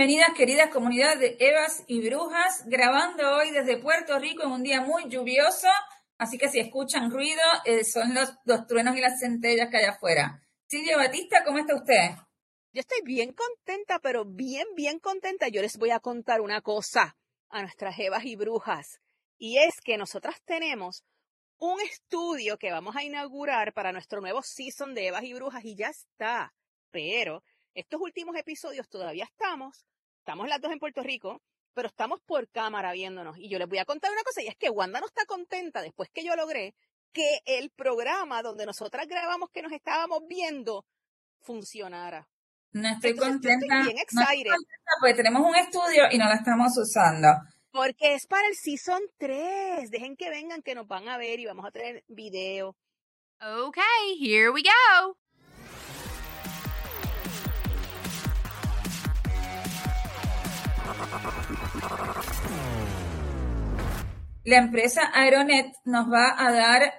Bienvenidas queridas comunidades de Evas y Brujas, grabando hoy desde Puerto Rico en un día muy lluvioso, así que si escuchan ruido eh, son los, los truenos y las centellas que hay afuera. Silvia Batista, ¿cómo está usted? Yo estoy bien contenta, pero bien, bien contenta. Yo les voy a contar una cosa a nuestras Evas y Brujas, y es que nosotras tenemos un estudio que vamos a inaugurar para nuestro nuevo season de Evas y Brujas y ya está. Pero estos últimos episodios todavía estamos, estamos las dos en Puerto Rico, pero estamos por cámara viéndonos. Y yo les voy a contar una cosa, y es que Wanda no está contenta después que yo logré que el programa donde nosotras grabamos que nos estábamos viendo funcionara. No estoy contenta. bien excited. pues tenemos un estudio y no lo estamos usando. Porque es para el Season 3. Dejen que vengan, que nos van a ver y vamos a tener video. Okay, here we go. La empresa Aeronet nos va a dar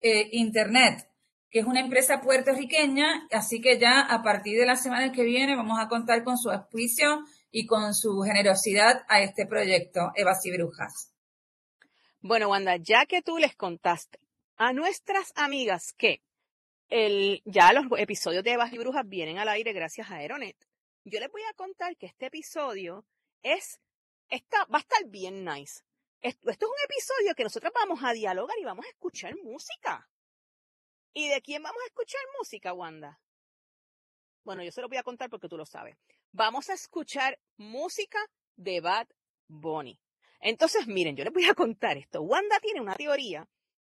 eh, Internet, que es una empresa puertorriqueña, así que ya a partir de la semana que viene vamos a contar con su auspicio y con su generosidad a este proyecto, Evas y Brujas. Bueno, Wanda, ya que tú les contaste a nuestras amigas que el, ya los episodios de Evas y Brujas vienen al aire gracias a Aeronet, yo les voy a contar que este episodio es, está, va a estar bien nice. Esto, esto es un episodio que nosotros vamos a dialogar y vamos a escuchar música. ¿Y de quién vamos a escuchar música, Wanda? Bueno, yo se lo voy a contar porque tú lo sabes. Vamos a escuchar música de Bad Bunny. Entonces, miren, yo les voy a contar esto. Wanda tiene una teoría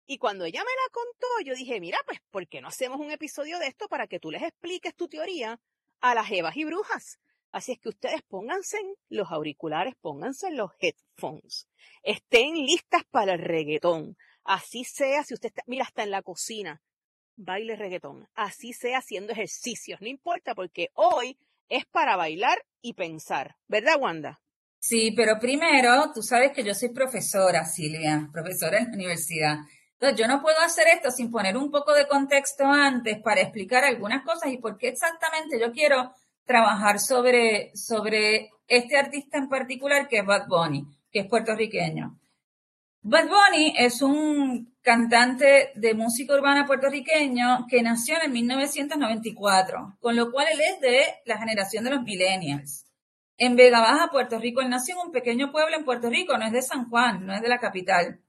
y cuando ella me la contó, yo dije, mira, pues, ¿por qué no hacemos un episodio de esto para que tú les expliques tu teoría a las evas y brujas? Así es que ustedes pónganse los auriculares, pónganse los headphones, estén listas para el reggaetón. Así sea, si usted está, mira, está en la cocina, baile reggaetón. Así sea haciendo ejercicios, no importa, porque hoy es para bailar y pensar. ¿Verdad, Wanda? Sí, pero primero, tú sabes que yo soy profesora, Silvia, profesora en la universidad. Entonces, yo no puedo hacer esto sin poner un poco de contexto antes para explicar algunas cosas y por qué exactamente yo quiero trabajar sobre, sobre este artista en particular que es Bad Bunny, que es puertorriqueño. Bad Bunny es un cantante de música urbana puertorriqueño que nació en 1994, con lo cual él es de la generación de los millennials. En Vega Baja, Puerto Rico, él nació en un pequeño pueblo en Puerto Rico, no es de San Juan, no es de la capital.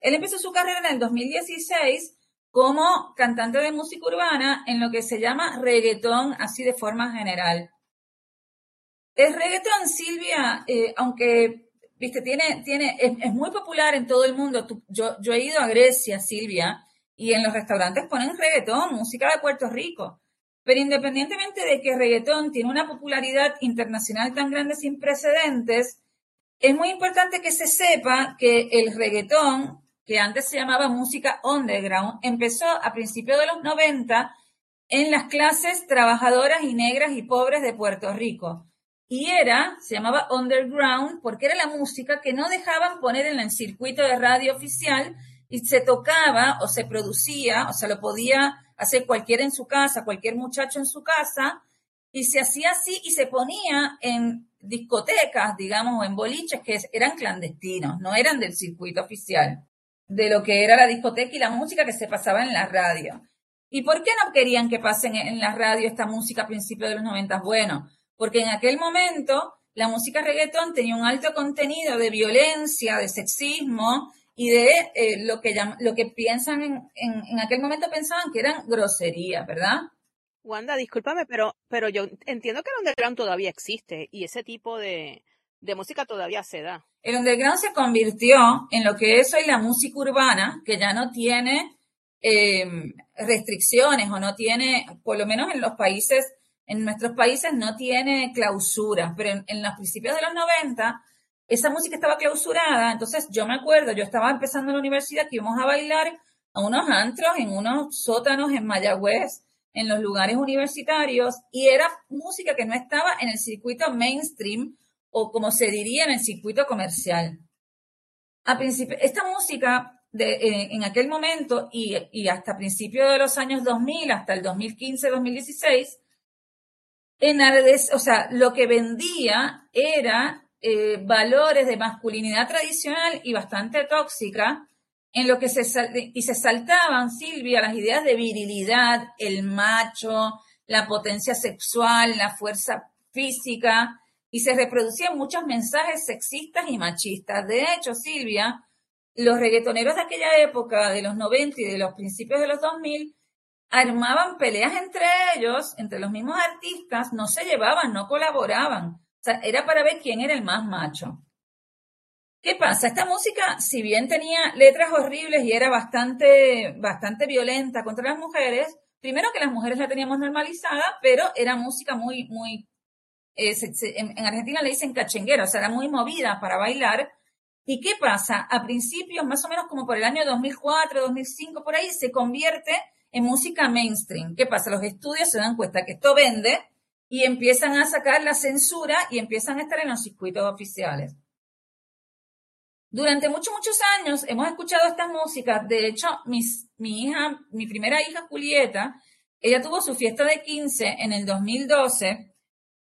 Él empezó su carrera en el 2016 como cantante de música urbana en lo que se llama reggaetón, así de forma general. El reggaetón, Silvia, eh, aunque viste, tiene, tiene, es, muy popular en todo el mundo. yo, yo he ido a Grecia, Silvia, y en los restaurantes ponen reggaetón, música de Puerto Rico. Pero independientemente de que reggaetón tiene una popularidad internacional tan grande sin precedentes, es muy importante que se sepa que el reggaetón, que antes se llamaba música underground, empezó a principios de los 90 en las clases trabajadoras y negras y pobres de Puerto Rico. Y era, se llamaba underground, porque era la música que no dejaban poner en el circuito de radio oficial y se tocaba o se producía, o sea, lo podía hacer cualquiera en su casa, cualquier muchacho en su casa, y se hacía así y se ponía en discotecas, digamos, o en boliches que eran clandestinos, no eran del circuito oficial, de lo que era la discoteca y la música que se pasaba en la radio. ¿Y por qué no querían que pasen en la radio esta música a principios de los 90? Bueno, porque en aquel momento la música reggaetón tenía un alto contenido de violencia, de sexismo y de eh, lo, que lo que piensan en, en, aquel momento pensaban que eran groserías, ¿verdad? Wanda, discúlpame, pero, pero yo entiendo que el underground todavía existe y ese tipo de, de música todavía se da. El underground se convirtió en lo que es hoy la música urbana, que ya no tiene eh, restricciones o no tiene, por lo menos en los países en nuestros países no tiene clausura, pero en, los principios de los 90 esa música estaba clausurada, entonces yo me acuerdo, yo estaba empezando en la universidad que íbamos a bailar a unos antros, en unos sótanos en Mayagüez, en los lugares universitarios, y era música que no estaba en el circuito mainstream o como se diría en el circuito comercial. A esta música de, eh, en aquel momento y, y hasta principios de los años 2000, hasta el 2015-2016, en o sea, lo que vendía era eh, valores de masculinidad tradicional y bastante tóxica, en lo que se, y se saltaban, Silvia, las ideas de virilidad, el macho, la potencia sexual, la fuerza física, y se reproducían muchos mensajes sexistas y machistas. De hecho, Silvia, los reggaetoneros de aquella época, de los 90 y de los principios de los 2000, armaban peleas entre ellos, entre los mismos artistas, no se llevaban, no colaboraban. O sea, era para ver quién era el más macho. ¿Qué pasa? Esta música, si bien tenía letras horribles y era bastante, bastante violenta contra las mujeres, primero que las mujeres la teníamos normalizada, pero era música muy, muy, eh, en, Argentina le dicen cachenguera, o sea, era muy movida para bailar. ¿Y qué pasa? A principios, más o menos como por el año 2004, 2005, por ahí, se convierte en música mainstream. ¿Qué pasa? Los estudios se dan cuenta que esto vende y empiezan a sacar la censura y empiezan a estar en los circuitos oficiales. Durante muchos, muchos años hemos escuchado estas músicas. De hecho, mis, mi hija, mi primera hija, Julieta, ella tuvo su fiesta de 15 en el 2012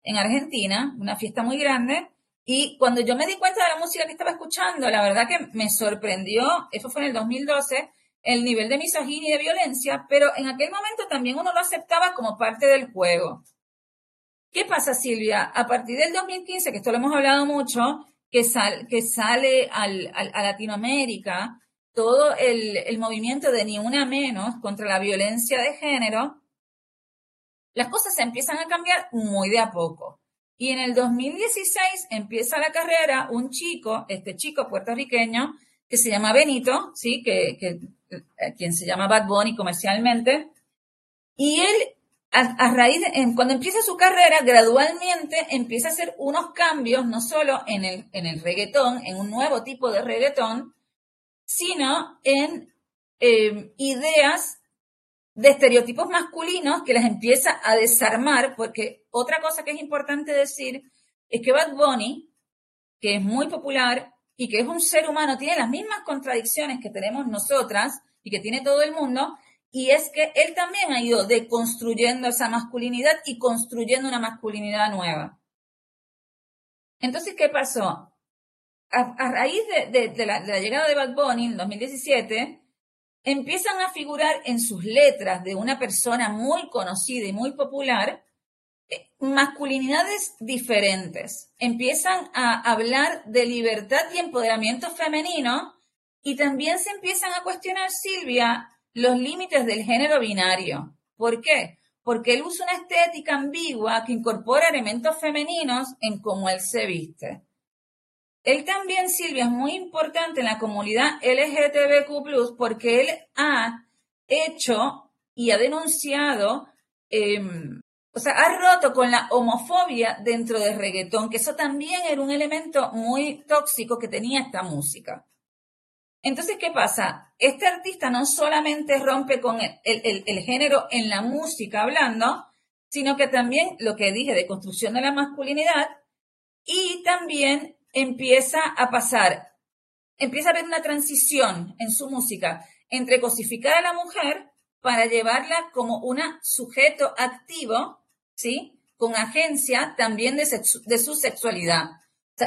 en Argentina, una fiesta muy grande. Y cuando yo me di cuenta de la música que estaba escuchando, la verdad que me sorprendió, eso fue en el 2012, el nivel de misoginia y de violencia, pero en aquel momento también uno lo aceptaba como parte del juego. ¿Qué pasa, Silvia? A partir del 2015, que esto lo hemos hablado mucho, que, que sale al, a Latinoamérica todo el, el movimiento de Ni Una Menos contra la violencia de género, las cosas se empiezan a cambiar muy de a poco. Y en el 2016 empieza la carrera un chico, este chico puertorriqueño, que se llama Benito, ¿sí? Que, que eh, quien se llama Bad Bunny comercialmente. Y él, a, raíz de, cuando empieza su carrera, gradualmente empieza a hacer unos cambios, no solo en el, en el reggaetón, en un nuevo tipo de reggaetón, sino en em, ideas de estereotipos masculinos que las empieza a desarmar, porque otra cosa que es importante decir es que Bad Bunny, que es muy popular, y que es un ser humano, tiene las mismas contradicciones que tenemos nosotras y que tiene todo el mundo, y es que él también ha ido deconstruyendo esa masculinidad y construyendo una masculinidad nueva. Entonces, ¿qué pasó? A, raíz de, la, de la llegada de Bad Bunny en 2017, empiezan a figurar en sus letras de una persona muy conocida y muy popular masculinidades diferentes. Empiezan a hablar de libertad y empoderamiento femenino y también se empiezan a cuestionar, Silvia, los límites del género binario. ¿Por qué? Porque él usa una estética ambigua que incorpora elementos femeninos en cómo él se viste. Él también, Silvia, es muy importante en la comunidad LGTBQ, porque él ha hecho y ha denunciado em, o sea, ha roto con la homofobia dentro del reggaetón, que eso también era un elemento muy tóxico que tenía esta música. Entonces, ¿qué pasa? Este artista no solamente rompe con el, género en la música hablando, sino que también lo que dije de construcción de la masculinidad y también empieza a pasar, empieza a haber una transición en su música entre cosificar a la mujer para llevarla como un sujeto activo ¿sí? Con agencia también de, su sexualidad.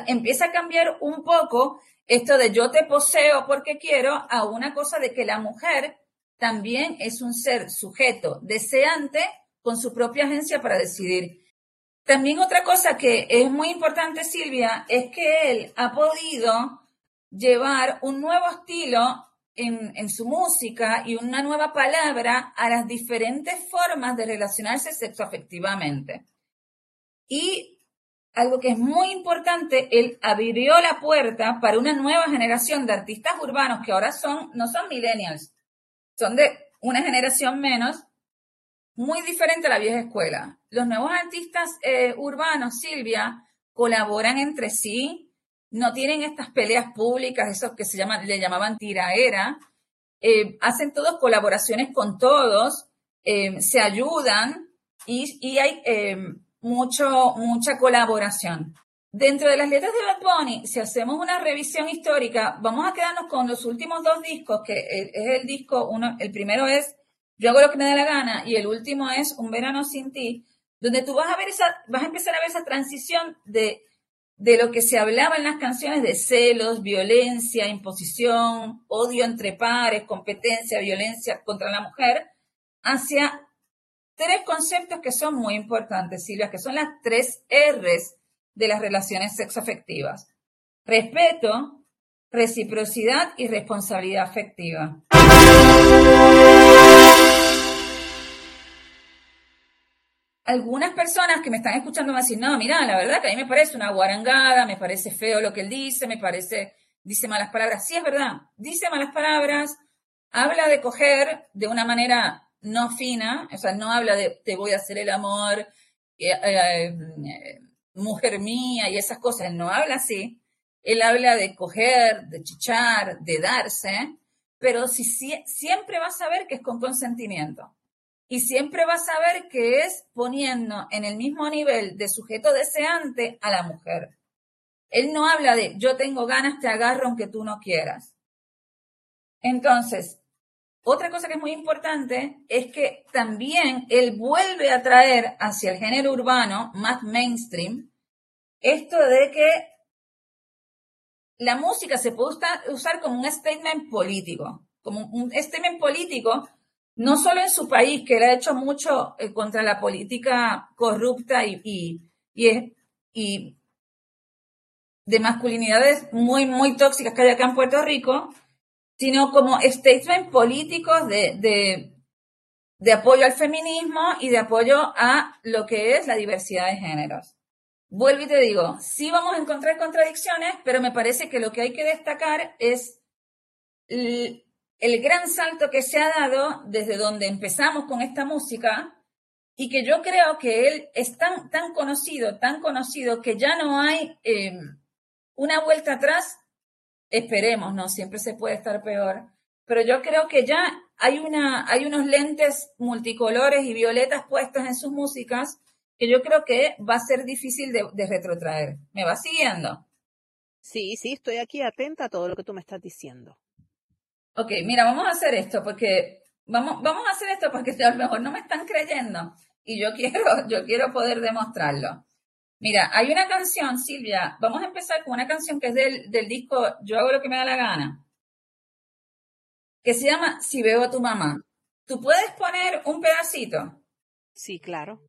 Empieza a cambiar un poco esto de yo te poseo porque quiero a una cosa de que la mujer también es un ser sujeto, deseante, con su propia agencia para decidir. También otra cosa que es muy importante, Silvia, es que él ha podido llevar un nuevo estilo en, su música y una nueva palabra a las diferentes formas de relacionarse sexoafectivamente. Y algo que es muy importante, él abrió la puerta para una nueva generación de artistas urbanos que ahora son, no son millennials, son de una generación menos, muy diferente a la vieja escuela. Los nuevos artistas eh, urbanos, Silvia, colaboran entre sí, no tienen estas peleas públicas, esos que se llaman, le llamaban tiraera, eh, hacen todos colaboraciones con todos, eh, se ayudan y, hay eh, mucho, mucha colaboración. Dentro de las letras de Bad Bunny, si hacemos una revisión histórica, vamos a quedarnos con los últimos dos discos, que es el disco, uno, el primero es Yo hago lo que me da la gana y el último es Un verano sin ti, donde tú vas a ver esa, vas a empezar a ver esa transición de, de lo que se hablaba en las canciones de celos, violencia, imposición, odio entre pares, competencia, violencia contra la mujer, hacia tres conceptos que son muy importantes, Silvia, que son las tres R's de las relaciones sexoafectivas. Respeto, reciprocidad y responsabilidad afectiva. Algunas personas que me están escuchando me dicen, no, mira, la verdad que a mí me parece una guarangada, me parece feo lo que él dice, me parece, dice malas palabras. Sí, es verdad, dice malas palabras, habla de coger de una manera no fina, o sea, no habla de te voy a hacer el amor, eh, eh, mujer mía y esas cosas, no habla así. Él habla de coger, de chichar, de darse, pero si, siempre va a saber que es con consentimiento. Y siempre va a saber que es poniendo en el mismo nivel de sujeto deseante a la mujer. Él no habla de yo tengo ganas, te agarro aunque tú no quieras. Entonces, otra cosa que es muy importante es que también él vuelve a traer hacia el género urbano más mainstream esto de que la música se puede usar como un statement político, como un statement político, no solo en su país, que ha hecho mucho eh, contra la política corrupta y, y, y de masculinidades muy, muy tóxicas que hay acá en Puerto Rico, sino como statements políticos de, de, apoyo al feminismo y de apoyo a lo que es la diversidad de géneros. Vuelvo y te digo, sí vamos a encontrar contradicciones, pero me parece que lo que hay que destacar es el, gran salto que se ha dado desde donde empezamos con esta música y que yo creo que él es tan, tan conocido, tan conocido, que ya no hay eh, una vuelta atrás Esperemos, no siempre se puede estar peor. Pero yo creo que ya hay, una, hay unos lentes multicolores y violetas puestos en sus músicas que yo creo que va a ser difícil de, retrotraer. ¿Me va siguiendo? Sí, sí, estoy aquí atenta a todo lo que tú me estás diciendo. Ok, mira, vamos a hacer esto porque vamos, vamos a hacer esto porque a lo mejor no me están creyendo y yo quiero, yo quiero poder demostrarlo. Mira, hay una canción, Silvia, vamos a empezar con una canción que es del, del disco Yo hago lo que me da la gana, que se llama Si veo a tu mamá. ¿Tú puedes poner un pedacito? Sí, claro.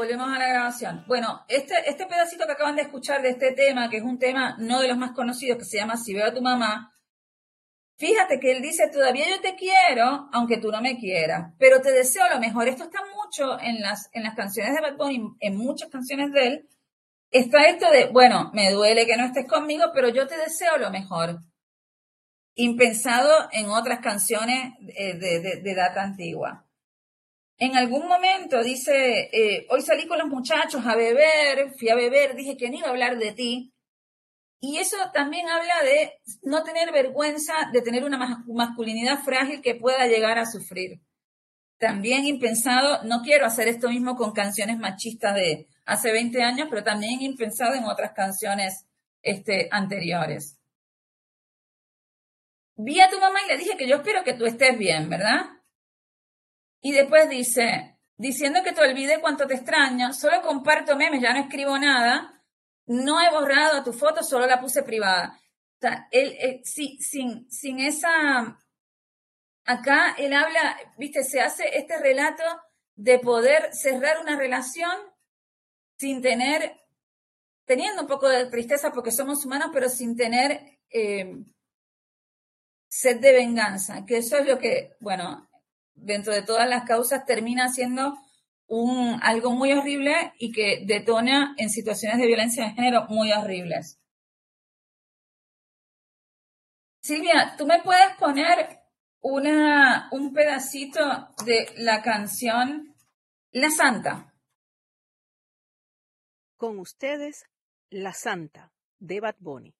Volvemos a la grabación. Bueno, este, este pedacito que acaban de escuchar de este tema, que es un tema no de los más conocidos, que se llama Si veo a tu mamá, fíjate que él dice, todavía yo te quiero, aunque tú no me quieras, pero te deseo lo mejor. Esto está mucho en las, en las canciones de Bad Bunny, en muchas canciones de él. Está esto de, bueno, me duele que no estés conmigo, pero yo te deseo lo mejor. Impensado en otras canciones eh, de, de data antigua. En algún momento dice, eh, hoy salí con los muchachos a beber, fui a beber, dije que no iba a hablar de ti. Y eso también habla de no tener vergüenza de tener una masculinidad frágil que pueda llegar a sufrir. También impensado, no quiero hacer esto mismo con canciones machistas de hace 20 años, pero también impensado en otras canciones este, anteriores. Vi a tu mamá y le dije que yo espero que tú estés bien, ¿verdad? Y después dice, diciendo que te olvide cuánto te extraño, solo comparto memes, ya no escribo nada, no he borrado tu foto, solo la puse privada. O él, eh, sin, sin esa, acá él habla, viste, se hace este relato de poder cerrar una relación sin tener, teniendo un poco de tristeza porque somos humanos, pero sin tener eh, sed de venganza, que eso es lo que, bueno, dentro de todas las causas termina siendo un, algo muy horrible y que detona en situaciones de violencia de género muy horribles. Silvia, ¿tú me puedes poner una, un pedacito de la canción La Santa? Con ustedes, La Santa, de Bad Bunny.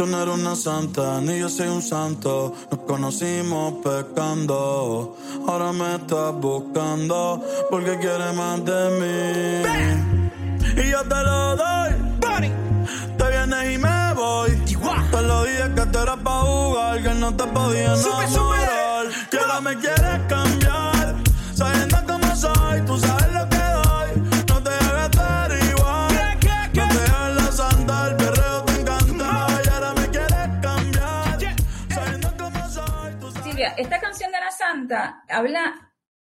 Tú no eres una santa, ni yo soy un santo. Nos conocimos pecando. Ahora me estás buscando porque quieres más de mí. Y yo te lo doy. Te vienes y me voy. Te lo dije que tú eras pa' jugar, que no te podía enamorar. Habla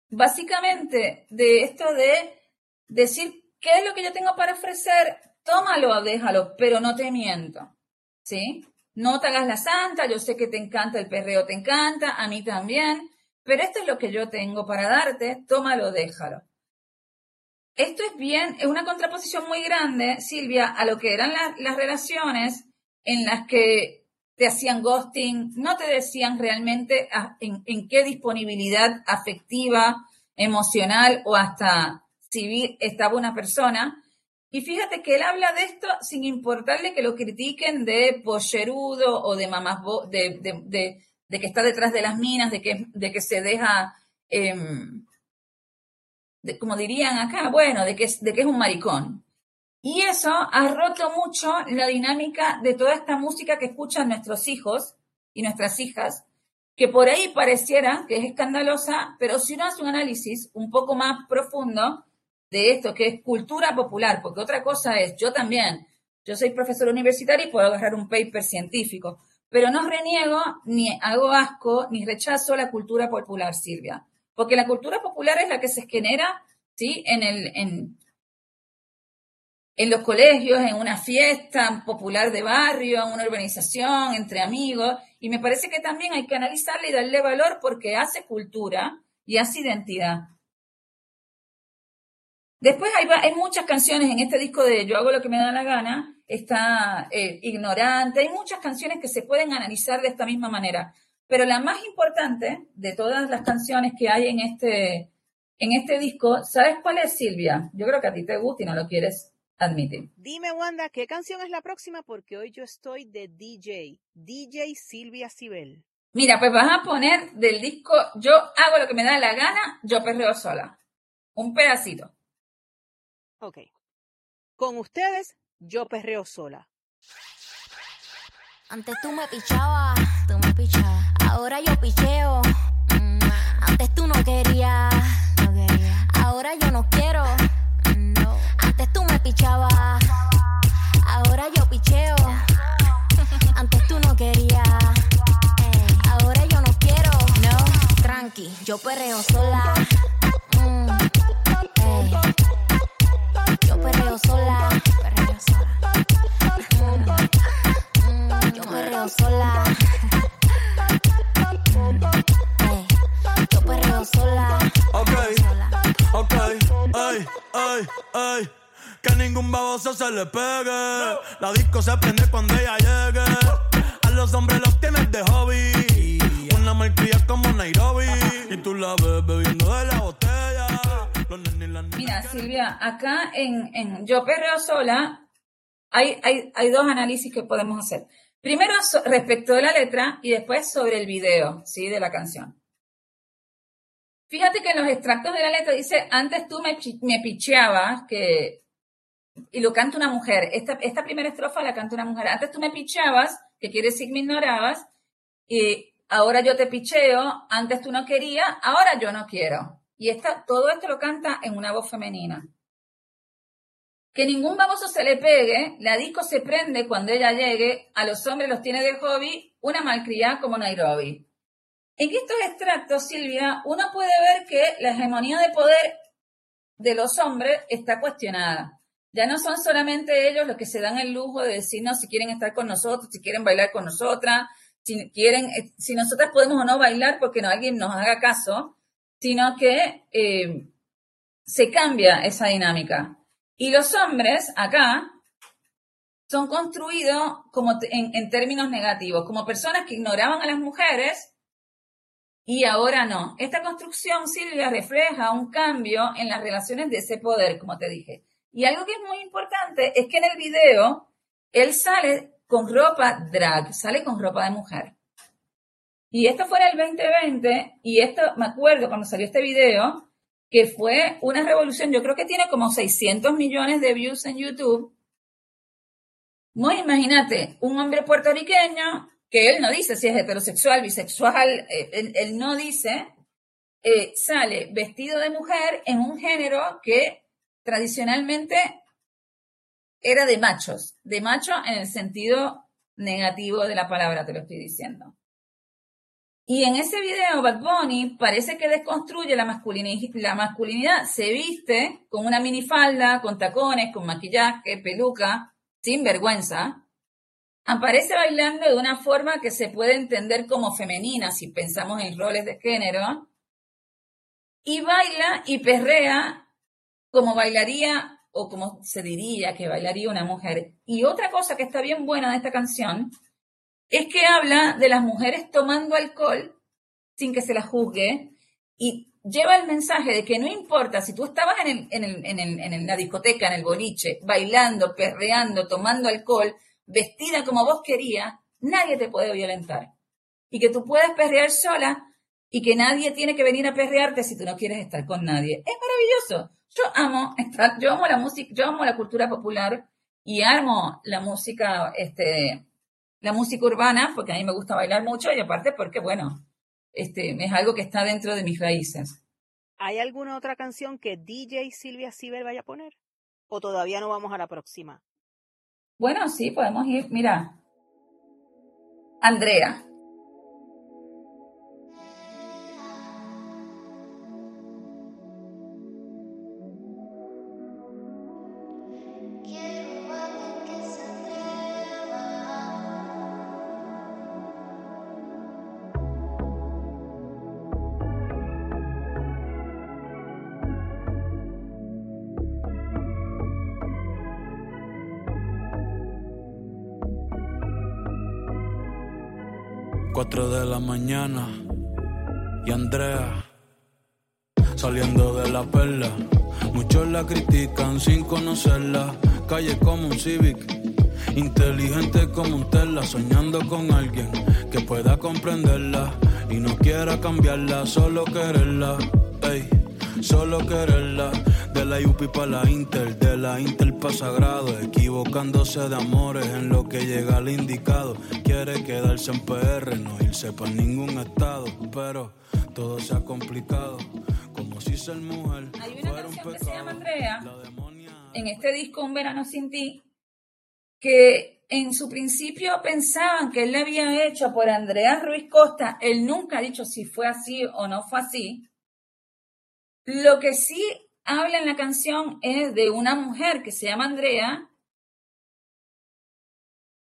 básicamente de esto de decir qué es lo que yo tengo para ofrecer, tómalo, déjalo, pero no te miento. ¿Sí? No te hagas la santa, yo sé que te encanta el perreo, te encanta, a mí también, pero esto es lo que yo tengo para darte, tómalo, déjalo. Esto es bien, es una contraposición muy grande, Silvia, a lo que eran la- las relaciones en las que te hacían ghosting, no te decían realmente a- en, qué disponibilidad afectiva, emocional o hasta civil estaba una persona. Y fíjate que él habla de esto sin importarle que lo critiquen de pollerudo o de mamás, de, que está detrás de las minas, de que, de que se deja, em, como dirían acá, bueno, de que, de que es un maricón. Y eso ha roto mucho la dinámica de toda esta música que escuchan nuestros hijos y nuestras hijas, que por ahí pareciera que es escandalosa, pero si uno hace un análisis un poco más profundo de esto, que es cultura popular, porque otra cosa es, yo también, yo soy profesor universitario y puedo agarrar un paper científico, pero no reniego, ni hago asco, ni rechazo la cultura popular, Silvia, porque la cultura popular es la que se genera, ¿sí? En el, en los colegios, en una fiesta popular de barrio, en una urbanización, entre amigos, y me parece que también hay que analizarle y darle valor porque hace cultura y hace identidad. Después hay, hay muchas canciones en este disco de Yo hago lo que me da la gana, está eh, Ignorante, hay muchas canciones que se pueden analizar de esta misma manera, pero la más importante de todas las canciones que hay en este, en este disco, ¿sabes cuál es, Silvia? Yo creo que a ti te gusta y no lo quieres admitir. Dime, Wanda, ¿qué canción es la próxima? Porque hoy yo estoy de DJ. DJ Silvia Cibel. Mira, pues vas a poner del disco Yo hago lo que me da la gana, yo perreo sola. Un pedacito. Ok. Con ustedes, yo perreo sola. Antes tú me pichabas, tú me pichabas. Ahora yo picheo. Mm, Antes tú no querías, no quería. Ahora yo. No. Pichabas. Ahora yo picheo. Antes tú no querías. Ahora yo no quiero. No. Tranqui, yo perreo sola. Mm. Yo perreo sola. Sola. Mm, yo perreo sola. Yo perreo sola. Ok, ok, ay, ay, ay. Que ningún baboso se le pegue. La disco se prende cuando ella llegue. A los hombres los tienes de hobby. Una malcria como Nairobi. Y tú la ves bebiendo de la botella. Mira, Silvia, acá en, en Yo perreo sola, hay, hay, hay dos análisis que podemos hacer. Primero respecto de la letra y después sobre el video, ¿sí? De la canción. Fíjate que en los extractos de la letra dice, antes tú me, me picheabas, que, y lo canta una mujer. Esta, primera estrofa la canta una mujer. Antes tú me picheabas, que quiere decir me ignorabas, y ahora yo te picheo, antes tú no querías, ahora yo no quiero. Y esta, todo esto lo canta en una voz femenina. Que ningún baboso se le pegue, la disco se prende cuando ella llegue, a los hombres los tiene de hobby, una malcriada como Nairobi. En estos extractos, Silvia, uno puede ver que la hegemonía de poder de los hombres está cuestionada. Ya no son solamente ellos los que se dan el lujo de decirnos si quieren estar con nosotros, si quieren bailar con nosotras, si quieren, eh, si nosotras podemos o no bailar porque no alguien nos haga caso, sino que eh, se cambia esa dinámica. Y los hombres acá son construidos como en términos negativos, como personas que ignoraban a las mujeres y ahora no. Esta construcción, Silvia, refleja un cambio en las relaciones de ese poder, como te dije. Y algo que es muy importante es que en el video él sale con ropa drag, sale con ropa de mujer. Y esto fue en el 2020 y esto, me acuerdo cuando salió este video, que fue una revolución, yo creo que tiene como 600 millones de views en YouTube. Muy imagínate, un hombre puertorriqueño que él no dice si es heterosexual, bisexual, eh, él, no dice, eh, sale vestido de mujer en un género que tradicionalmente era de machos, de macho en el sentido negativo de la palabra, te lo estoy diciendo. Y en ese video, Bad Bunny parece que desconstruye la masculinidad, la masculinidad. Se viste con una minifalda, con tacones, con maquillaje, peluca, sin vergüenza, aparece bailando de una forma que se puede entender como femenina si pensamos en roles de género, y baila y perrea como bailaría o como se diría que bailaría una mujer. Y otra cosa que está bien buena de esta canción es que habla de las mujeres tomando alcohol sin que se las juzgue y lleva el mensaje de que no importa si tú estabas en, la discoteca, en el boliche, bailando, perreando, tomando alcohol, vestida como vos querías, nadie te puede violentar. Y que tú puedes perrear sola y que nadie tiene que venir a perrearte si tú no quieres estar con nadie. Es maravilloso. Yo amo estar, yo amo la música, yo amo la cultura popular y amo la música, este, la música urbana, porque a mí me gusta bailar mucho y aparte porque, bueno, este, es algo que está dentro de mis raíces. ¿Hay alguna otra canción que DJ Silvia Ciber vaya a poner? ¿O todavía no vamos a la próxima? Bueno, sí, podemos ir. Mira, Andrea. Mañana y Andrea saliendo de la perla. Muchos la critican sin conocerla. Calle como un Civic, inteligente como un Tesla, soñando con alguien que pueda comprenderla y no quiera cambiarla, solo quererla. Ey, solo quererla de la UPI para la Inter, de la Inter para Sagrado, equivocándose de amores en lo que llega al indicado. Quiere quedarse en PR, no irse para ningún estado, pero todo se ha complicado, como si ser mujer. Hay una canción que se llama Andrea, en este disco Un Verano Sin Ti, que en su principio pensaban que él le había hecho por Andrea Ruiz Costa, él nunca ha dicho si fue así o no fue así. Lo que sí habla en la canción es de una mujer que se llama Andrea,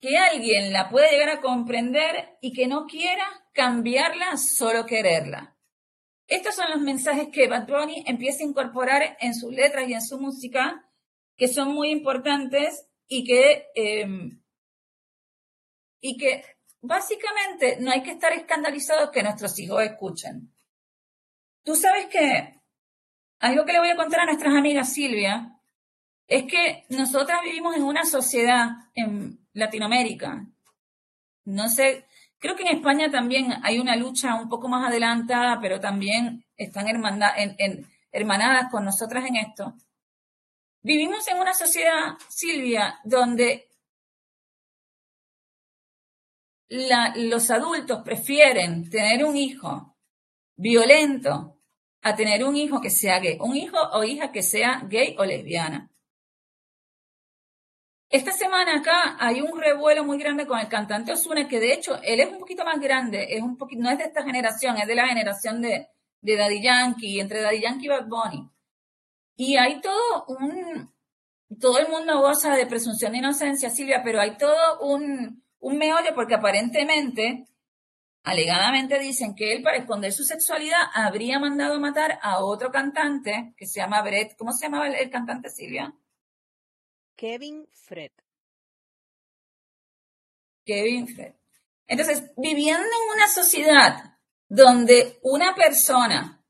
que alguien la puede llegar a comprender y que no quiera cambiarla, solo quererla. Estos son los mensajes que Bad empieza a incorporar en sus letras y en su música, que son muy importantes y que, em, y que básicamente no hay que estar escandalizados que nuestros hijos escuchen. Tú sabes que algo que le voy a contar a nuestras amigas Silvia es que nosotras vivimos en una sociedad en Latinoamérica. No sé, creo que en España también hay una lucha un poco más adelantada, pero también están hermanadas con nosotras en esto. Vivimos en una sociedad, Silvia, donde los adultos prefieren tener un hijo violento a tener un hijo que sea gay, un hijo o hija que sea gay o lesbiana. Esta semana acá hay un revuelo muy grande con el cantante Osuna, que de hecho él es un poquito más grande, es un poquito, no es de esta generación, es de la generación de, de Daddy Yankee, entre Daddy Yankee y Bad Bunny. Y hay todo un, todo el mundo goza de presunción de inocencia, Silvia, pero hay todo un, un meollo porque aparentemente, alegadamente dicen que él para esconder su sexualidad habría mandado matar a otro cantante que se llama Brett, ¿cómo se llamaba el cantante Silvia? Kevin Fred. Kevin Fred. Entonces, viviendo en una sociedad donde una persona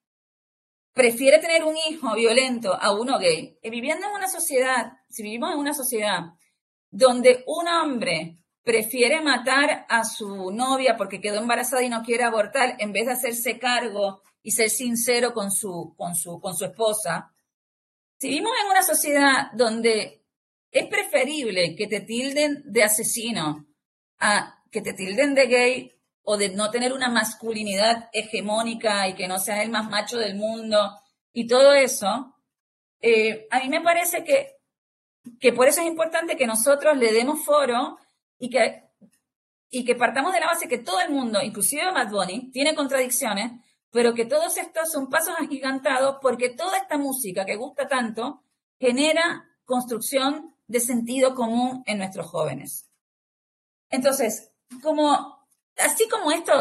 prefiere tener un hijo violento a uno gay, y viviendo en una sociedad, si vivimos en una sociedad donde un hombre prefiere matar a su novia porque quedó embarazada y no quiere abortar en vez de hacerse cargo y ser sincero con su, con su, con su esposa, si vivimos en una sociedad donde es preferible que te tilden de asesino a que te tilden de gay o de no tener una masculinidad hegemónica y que no seas el más macho del mundo y todo eso. Eh, a mí me parece que, que por eso es importante que nosotros le demos foro y que, y que partamos de la base que todo el mundo, inclusive Matt Bunny, tiene contradicciones, pero que todos estos son pasos agigantados porque toda esta música que gusta tanto genera construcción de sentido común en nuestros jóvenes. Entonces, como, así como esto,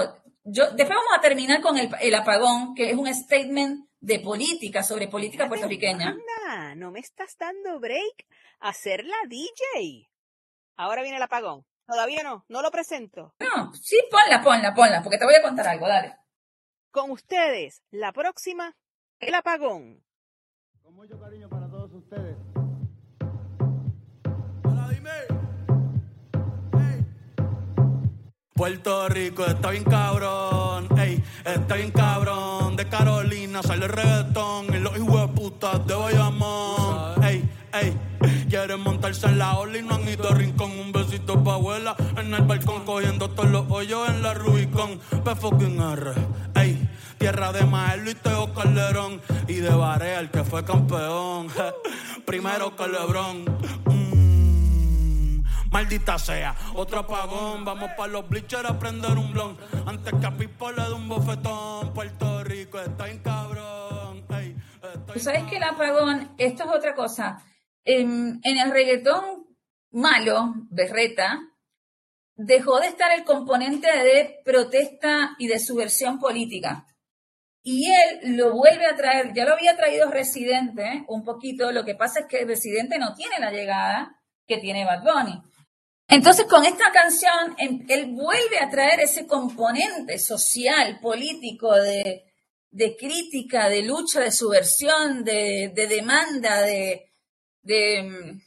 yo, después vamos a terminar con el, el apagón, que es un statement de política, sobre política puertorriqueña. Anda, no me estás dando break a ser la DJ. Ahora viene el apagón. Todavía no, no lo presento. No, sí, ponla, ponla, ponla, porque te voy a contar algo, dale. Con ustedes, la próxima, el apagón. Con mucho cariño para todos ustedes. Puerto Rico está bien cabrón, ey, está bien cabrón. De Carolina sale el reggaetón y los hijos de putas de Bayamón, ey, ey. Quieren montarse en la ola y no han ido a rincón. Un besito pa' abuela en el balcón, cogiendo todos los hoyos en la Rubicon. P fucking R, ey. Tierra de Maelo y Teo Calderón. Y de Barea, el que fue campeón. Primero que Lebrón. Maldita sea, otro apagón. Vamos para los bleachers a prender un blon. Antes que a Pipo le dé un bofetón. Puerto Rico está en cabrón. Tú sabes que el apagón, esto es otra cosa. En, en el reggaetón malo, berreta, dejó de estar el componente de protesta y de subversión política. Y él lo vuelve a traer, ya lo había traído Residente un poquito, lo que pasa es que Residente no tiene la llegada que tiene Bad Bunny. Entonces, con esta canción, em, él vuelve a traer ese componente social, político, de, crítica, de lucha, de subversión, de, demanda, de, de,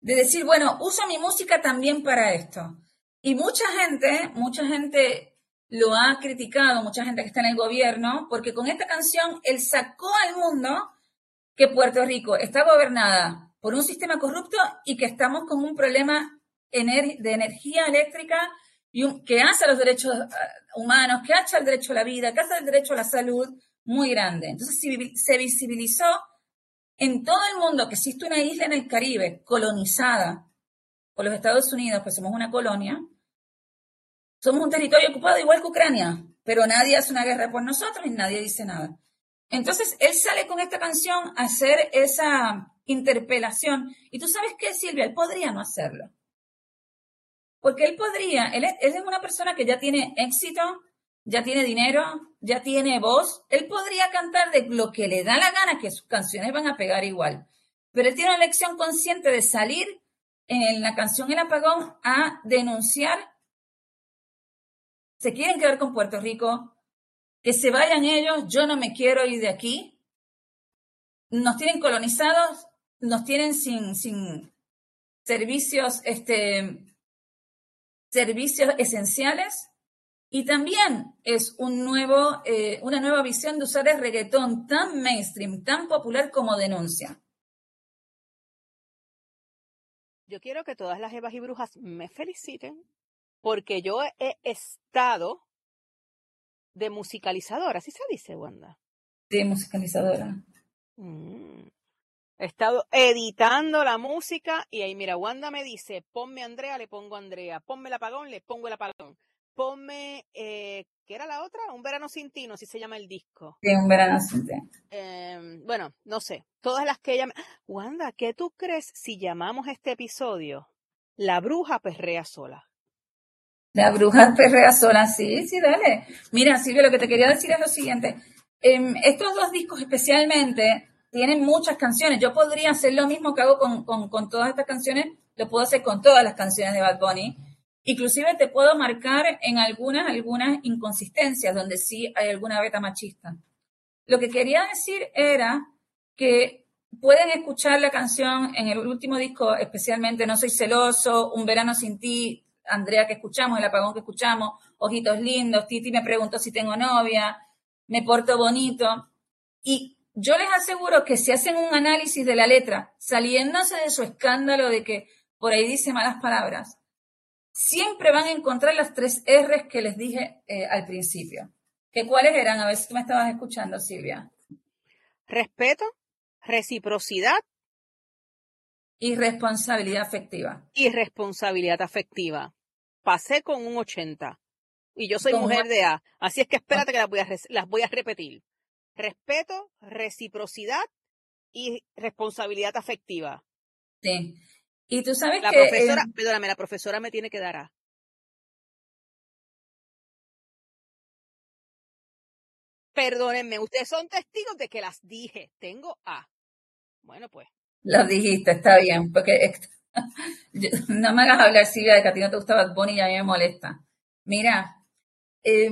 de decir, bueno, uso mi música también para esto. Y mucha gente, mucha gente lo ha criticado, mucha gente que está en el gobierno, porque con esta canción él sacó al mundo que Puerto Rico está gobernada por un sistema corrupto y que estamos con un problema de energía eléctrica y que hace los derechos eh, humanos, que hace el derecho a la vida, que hace el derecho a la salud muy grande. Entonces se visibilizó en todo el mundo que existe una isla en el Caribe colonizada por los Estados Unidos, pues somos una colonia, somos un territorio ocupado igual que Ucrania, pero nadie hace una guerra por nosotros y nadie dice nada. Entonces él sale con esta canción a hacer esa interpelación. Y tú sabes qué, Silvia, él podría no hacerlo. Porque él podría, él es, una persona que ya tiene éxito, ya tiene dinero, ya tiene voz. Él podría cantar de lo que le da la gana, que sus canciones van a pegar igual. Pero él tiene una elección consciente de salir en la canción El Apagón a denunciar. Se quieren quedar con Puerto Rico, que se vayan ellos, yo no me quiero ir de aquí, nos tienen colonizados, nos tienen sin, sin servicios, este, servicios esenciales y también es un nuevo, eh, una nueva visión de usar el reggaetón tan mainstream, tan popular como denuncia. Yo quiero que todas las Evas y Brujas me feliciten porque yo he estado de musicalizadora, ¿así se dice, Wanda? De musicalizadora. Mm. He estado editando la música y ahí, mira, Wanda me dice, ponme Andrea, le pongo Andrea, ponme el apagón, le pongo el apagón, ponme, eh, ¿qué era la otra? Un verano sin ti, no así se llama el disco. Sí, un verano sin ti. Em, bueno, no sé, todas las que ella... Wanda, ¿qué tú crees si llamamos este episodio La bruja perrea sola? La bruja perrea sola, sí, sí, dale. Mira, Silvia, lo que te quería decir es lo siguiente. Em, estos dos discos especialmente tienen muchas canciones. Yo podría hacer lo mismo que hago con, con, todas estas canciones, lo puedo hacer con todas las canciones de Bad Bunny. Inclusive te puedo marcar en algunas, algunas inconsistencias donde sí hay alguna beta machista. Lo que quería decir era que pueden escuchar la canción en el último disco, especialmente No Soy Celoso, Un Verano Sin Ti, Andrea que escuchamos, El Apagón que escuchamos, Ojitos Lindos, Titi me preguntó si tengo novia, Me Porto Bonito. Y yo les aseguro que si hacen un análisis de la letra, saliéndose de su escándalo de que por ahí dice malas palabras, siempre van a encontrar las tres R's que les dije eh, al principio. ¿Que ¿Cuáles eran? A ver si tú me estabas escuchando, Silvia. Respeto, reciprocidad. Y responsabilidad afectiva. Y responsabilidad afectiva. Pasé con un 80. Y yo soy mujer de A. Así es que espérate que las voy a, las voy a repetir respeto, reciprocidad y responsabilidad afectiva. Sí. Y tú sabes la que... Profesora, perdóname, la profesora me tiene que dar A. Perdónenme, ustedes son testigos de que las dije. Tengo A. Bueno, pues. Las dijiste, está bien, porque no me hagas hablar, Silvia, de que a ti no te gustaba Bonnie y a mí me molesta. Mira, eh,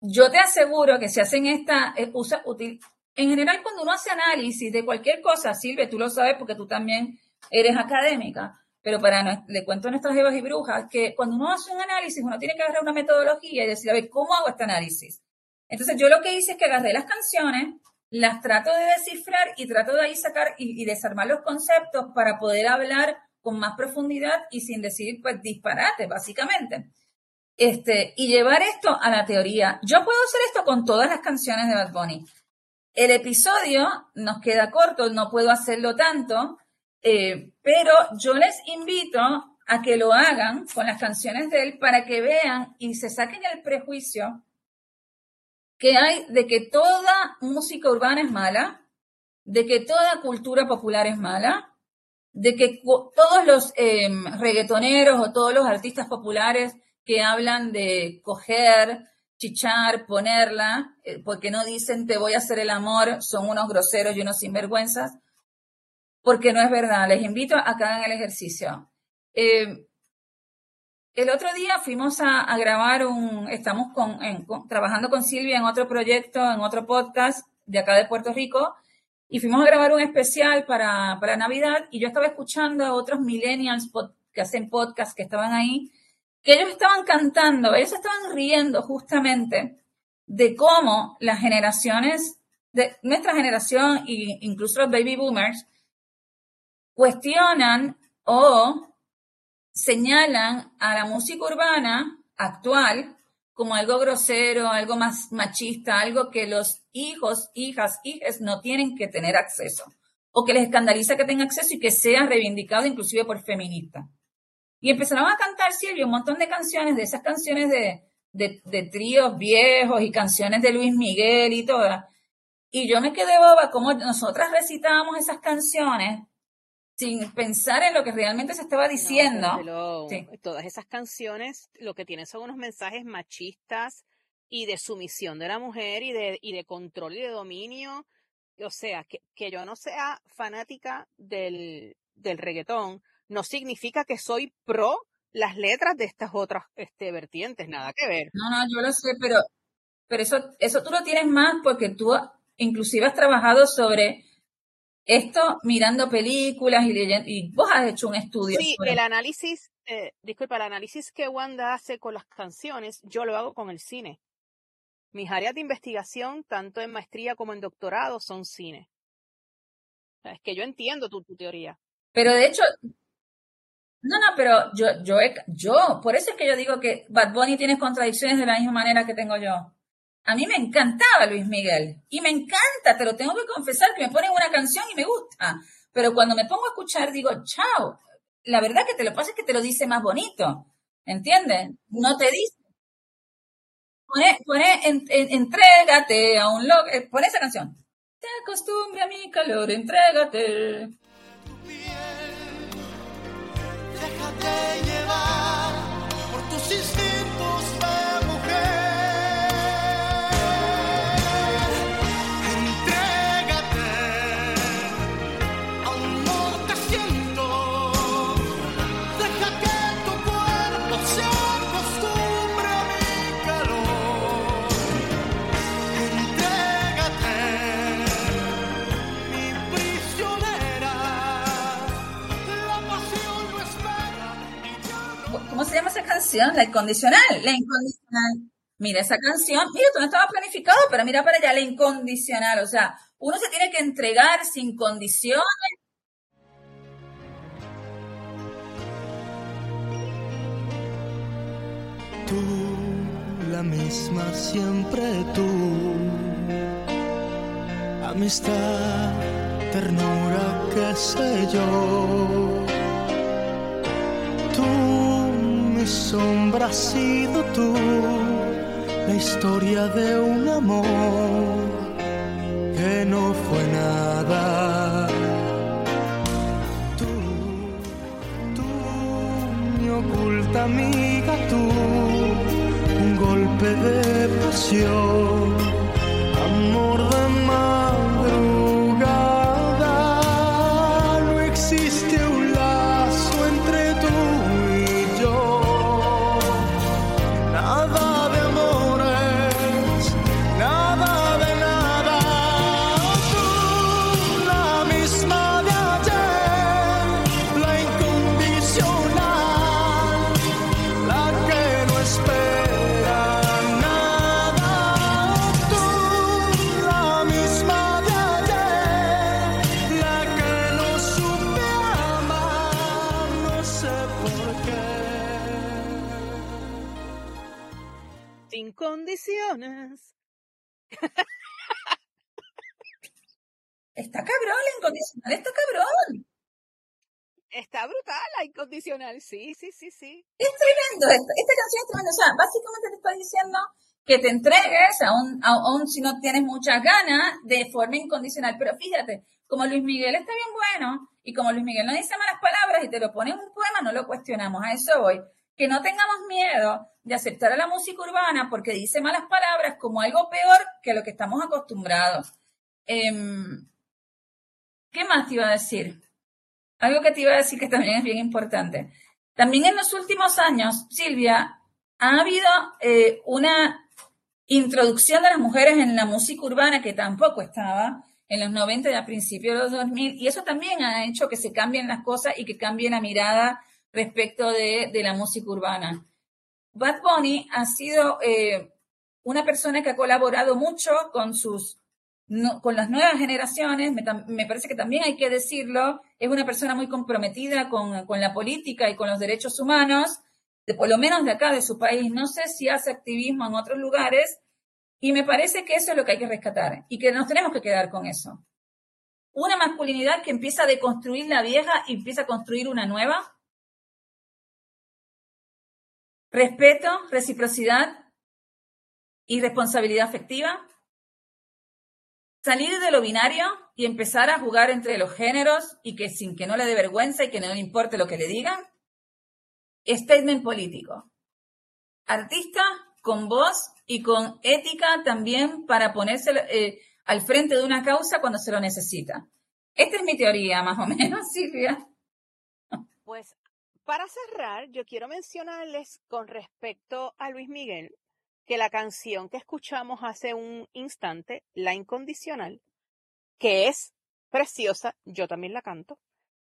yo te aseguro que si hacen esta, eh, usa, útil, en general cuando uno hace análisis de cualquier cosa, Silvia, tú lo sabes porque tú también eres académica, pero para, le cuento a nuestras evas y brujas que cuando uno hace un análisis, uno tiene que agarrar una metodología y decir, a ver, ¿cómo hago este análisis? Entonces yo lo que hice es que agarré las canciones, las trato de descifrar y trato de ahí sacar y, y desarmar los conceptos para poder hablar con más profundidad y sin decir, pues, disparate, básicamente este, y llevar esto a la teoría. Yo puedo hacer esto con todas las canciones de Bad Bunny. El episodio nos queda corto, no puedo hacerlo tanto, eh, pero yo les invito a que lo hagan con las canciones de él para que vean y se saquen el prejuicio que hay de que toda música urbana es mala, de que toda cultura popular es mala, de que todos los eh, reggaetoneros o todos los artistas populares que hablan de coger, chichar, ponerla, eh, porque no dicen te voy a hacer el amor, son unos groseros y unos sinvergüenzas, porque no es verdad. Les invito a que hagan el ejercicio. Eh, el otro día fuimos a, grabar un, estamos con, trabajando con Silvia en otro proyecto, en otro podcast de acá de Puerto Rico, y fuimos a grabar un especial para, para Navidad, y yo estaba escuchando a otros millennials que hacen podcast que estaban ahí, que ellos estaban cantando, ellos estaban riendo justamente de cómo las generaciones, de nuestra generación e incluso los baby boomers, cuestionan o señalan a la música urbana actual como algo grosero, algo más machista, algo que los hijos, hijas, hijas no tienen que tener acceso, o que les escandaliza que tengan acceso y que sea reivindicado inclusive por feministas. Y empezaron a cantar, Silvia, un montón de canciones, de esas canciones de, de, tríos viejos y canciones de Luis Miguel y todas. Y yo me quedé boba como nosotras recitábamos esas canciones sin pensar en lo que realmente se estaba diciendo. Todas esas canciones lo que tienen son unos mensajes machistas y de sumisión de la mujer y de, y de control y de dominio. O sea, que, que yo no sea fanática del, del reggaetón, no significa que soy pro las letras de estas otras este, vertientes, nada que ver. No, no, yo lo sé, pero, pero eso, eso tú lo tienes más porque tú inclusive has trabajado sobre esto mirando películas y leyendo, y vos has hecho un estudio. Sí, sobre- el análisis, eh, disculpa, el análisis que Wanda hace con las canciones, yo lo hago con el cine. Mis áreas de investigación, tanto en maestría como en doctorado, son cine. O sea, es que yo entiendo tu, tu teoría. Pero de hecho, no, no, pero yo, yo, he- yo, por eso es que yo digo que Bad Bunny tiene contradicciones de la misma manera que tengo yo. A mí me encantaba Luis Miguel y me encanta, te lo tengo que confesar, que me ponen una canción y me gusta. Pero cuando me pongo a escuchar digo, chao, la verdad que te lo pasa es que te lo dice más bonito, ¿entiendes? No te dice. Pone, pone, en- en- entrégate a un loco, eh, esa canción. Te acostumbre a mi calor, entrégate. Déjate llevar La incondicional. La incondicional. Mira, esa canción, mira, esto no estaba planificado, pero mira para allá, la incondicional. O sea, uno se tiene que entregar sin condiciones. Tú, la misma siempre tú. Amistad, ternura, qué sé yo. Tú, mi sombra has sido tú. La historia de un amor que no fue nada. Tú, tú, mi oculta amiga, tú, un golpe de pasión, incondicional. Sí, sí, sí, sí. Es tremendo esto. Esta canción es tremenda. O sea, básicamente te está diciendo que te entregues, aún, aún si no tienes muchas ganas, de forma incondicional. Pero fíjate, como Luis Miguel está bien bueno, y como Luis Miguel no dice malas palabras y te lo pone en un poema, no lo cuestionamos. A eso voy. Que no tengamos miedo de aceptar a la música urbana porque dice malas palabras como algo peor que lo que estamos acostumbrados. Em, ¿Qué más te iba a decir? Algo que te iba a decir que también es bien importante. También en los últimos años, Silvia, ha habido eh, una introducción de las mujeres en la música urbana que tampoco estaba en los 90 y a principios de los 2000, y eso también ha hecho que se cambien las cosas y que cambie la mirada respecto de, de la música urbana. Bad Bunny ha sido eh, una persona que ha colaborado mucho con sus con las nuevas generaciones, me, me parece que también hay que decirlo, es una persona muy comprometida con, con la política y con los derechos humanos, de, por lo menos de acá, de su país. No sé si hace activismo en otros lugares, y me parece que eso es lo que hay que rescatar, y que nos tenemos que quedar con eso. Una masculinidad que empieza a deconstruir la vieja y empieza a construir una nueva. Respeto, reciprocidad y responsabilidad afectiva salir de lo binario y empezar a jugar entre los géneros y que sin que no le dé vergüenza y que no le importe lo que le digan. Statement político. Artista con voz y con ética también para ponerse eh, al frente de una causa cuando se lo necesita. Esta es mi teoría, más o menos, Silvia. Pues para cerrar, yo quiero mencionarles con respecto a Luis Miguel que la canción que escuchamos hace un instante, La Incondicional, que es preciosa, yo también la canto.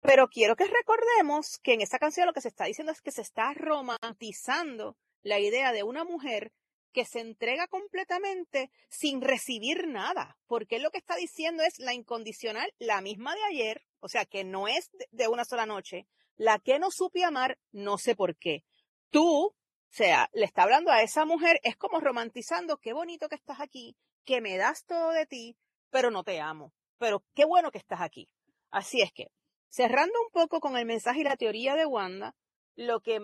Pero quiero que recordemos que en esa canción lo que se está diciendo es que se está romantizando la idea de una mujer que se entrega completamente sin recibir nada, porque lo que está diciendo es la incondicional, la misma de ayer, o sea, que no es de una sola noche, la que no supe amar, no sé por qué. Tú, sea, le está hablando a esa mujer, es como romantizando, qué bonito que estás aquí, que me das todo de ti, pero no te amo, pero qué bueno que estás aquí. Así es que, cerrando un poco con el mensaje y la teoría de Wanda, lo que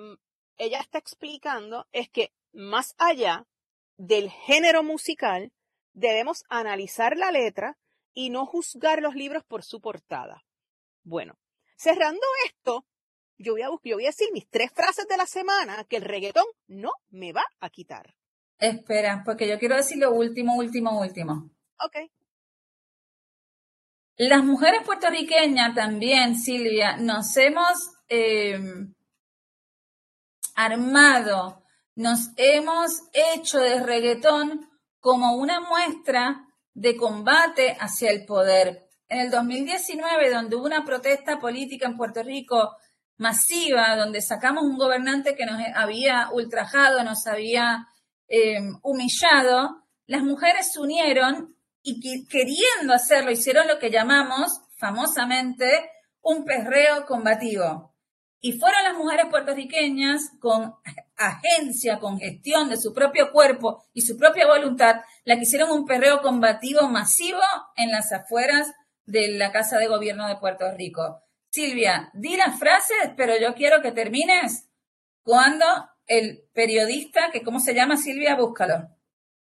ella está explicando es que más allá del género musical, debemos analizar la letra y no juzgar los libros por su portada. Bueno, cerrando esto, yo voy a, yo voy a decir mis tres frases de la semana que el reggaetón no me va a quitar. Espera, porque yo quiero decir lo último, último, último. Ok. Las mujeres puertorriqueñas también, Silvia, nos hemos eh, armado, nos hemos hecho de reggaetón como una muestra de combate hacia el poder. En el 2019, donde hubo una protesta política en Puerto Rico masiva, donde sacamos un gobernante que nos había ultrajado, nos había eh, humillado, las mujeres se unieron y queriendo hacerlo hicieron lo que llamamos famosamente un perreo combativo. Y fueron las mujeres puertorriqueñas con agencia, con gestión de su propio cuerpo y su propia voluntad, la que hicieron un perreo combativo masivo en las afueras de la Casa de Gobierno de Puerto Rico. Silvia, di las frases, pero yo quiero que termines cuando el periodista, que cómo se llama Silvia, búscalo.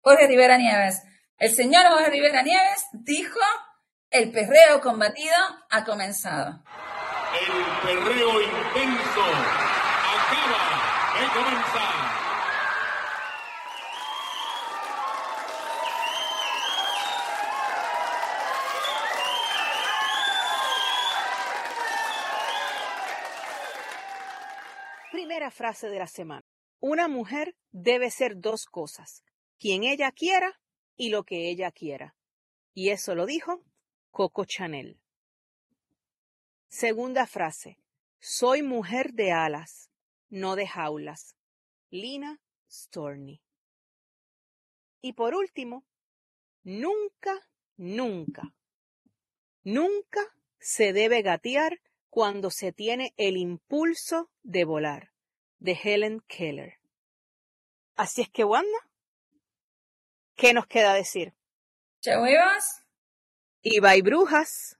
Jorge Rivera Nieves. El señor Jorge Rivera Nieves dijo, el perreo combatido ha comenzado. El perreo intenso acaba de comenzar. Primera frase de la semana. Una mujer debe ser dos cosas, quien ella quiera y lo que ella quiera. Y eso lo dijo Coco Chanel. Segunda frase. Soy mujer de alas, no de jaulas. Lina Storni. Y por último, nunca, nunca, nunca se debe gatear cuando se tiene el impulso de volar, de Helen Keller. Así es que, Wanda, ¿qué nos queda decir? ¿Ya huevas? Y bye brujas.